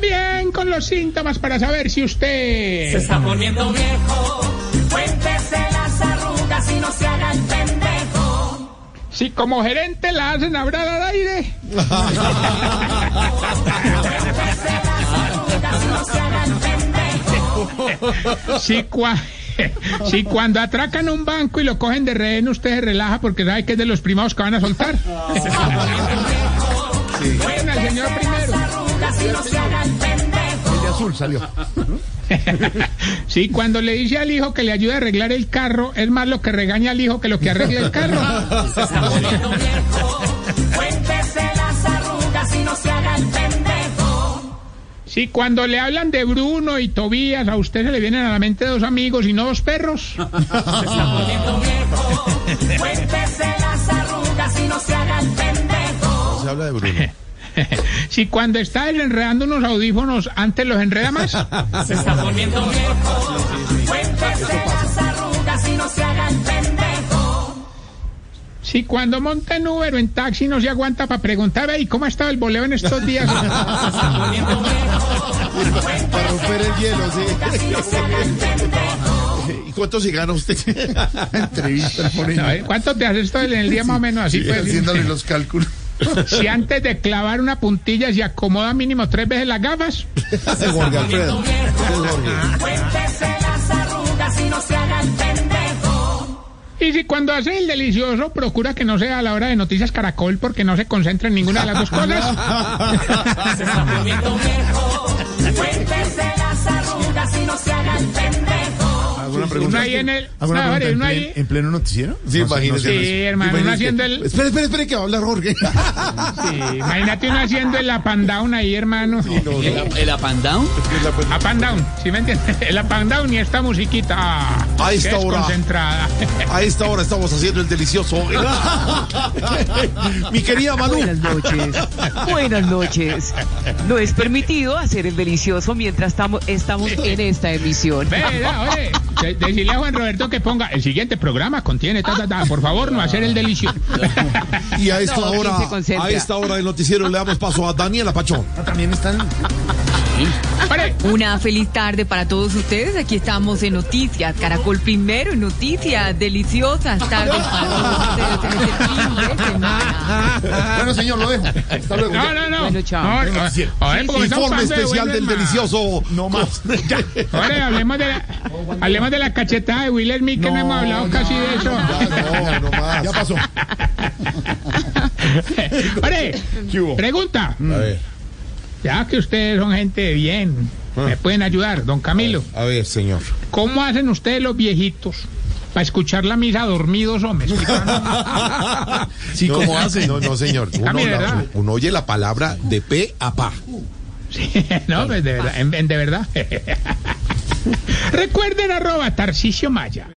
Bien con los síntomas para saber si usted... Se está poniendo viejo, cuéntese las arrugas y no se haga el pendejo. Si como gerente la hacen hablar al aire. Cuéntese las arrugas y no se haga el pendejo. Si, cua- si cuando atracan un banco y lo cogen de rehén, usted se relaja porque sabe que es de los primados que van a soltar. Bueno, el señor y no se haga el pendejo. El de azul salió. Sí, cuando le dice al hijo que le ayude a arreglar el carro, es más lo que regaña al hijo que lo que arregla el carro. Se está poniendo viejo, cuéntese las arrugas y no se haga el pendejo. Sí, cuando le hablan de Bruno y Tobías, a usted se le vienen a la mente dos amigos y no dos perros. Se está poniendo viejo, cuéntese las arrugas y no se haga el pendejo. Se habla de Bruno. Si cuando está desenredando unos audífonos, antes los enreda más. Se está poniendo viejo, cuéntese las arrugas y no se haga el pendejo. Si cuando monta en Uber o en taxi no se aguanta para preguntar, ¿y cómo ha estado el boleo en estos días? Poniendo viejo, Para romper el hielo, se sí. ¿Y cuánto se gana usted? Entrevista, pone No. ¿Cuánto te haces esto en el día más o menos? Así pues. haciéndole los cálculos. Si antes de clavar una puntilla se acomoda mínimo tres veces las gafas. Jorge Alfredo. Cuéntese las arrugas y no se haga el pendejo. Y si cuando hace el delicioso, procura que no sea a la hora de Noticias Caracol porque no se concentra en ninguna de las dos cosas. Se está poniendo viejo. Cuéntese ¿Alguna Uno pregunta? ahí en el... ¿Alguna no, pregunta en, plen- pleno noticiero? Sí, imagínese. Sí, hermano, uno haciendo que- el- Espere, espere, espere, que va a hablar Jorge. sí, imagínate uno haciendo el up and down ahí, hermano. ¿El up and down? Up and down, ¿sí me entiendes? El up and down y esta musiquita. A esta hora. desconcentrada. A esta hora estamos haciendo el delicioso. Mi querida Manu. Buenas noches. Buenas noches. No es permitido hacer el delicioso mientras estamos, estamos en esta emisión. Ve, da, oye, de- decirle a Juan Roberto que ponga el siguiente programa contiene ta, ta, ta. Por favor, no hacer el delicioso. Y a esta No, ¿quién hora, a esta hora del noticiero le damos paso a Daniela Pachón. También están. Una feliz tarde para todos ustedes. Aquí estamos en Noticias, Caracol Primero, en Noticias Deliciosas tardes para todos ustedes en este fin de semana. Bueno, señor, lo dejo. Hasta luego. no, no, no. Bueno, chao. No, no, estamos Informe especial del delicioso. No más. Ahora hablemos de la, hablemos de la cachetada de Will Smith, que no, hemos hablado casi de eso. No, no más. Ya pasó. Ore, ¿Qué hubo? pregunta. A ver, Ya que ustedes son gente de bien, me pueden ayudar, don Camilo. a ver, señor. ¿Cómo hacen ustedes los viejitos para escuchar la misa dormidos o me explican? Sí, no, ¿cómo hace? No, no, señor. Uno, oye la palabra de pe a pa. Sí, no, pues de verdad, en- en- de verdad. Recuerden arroba Tarcicio Maya.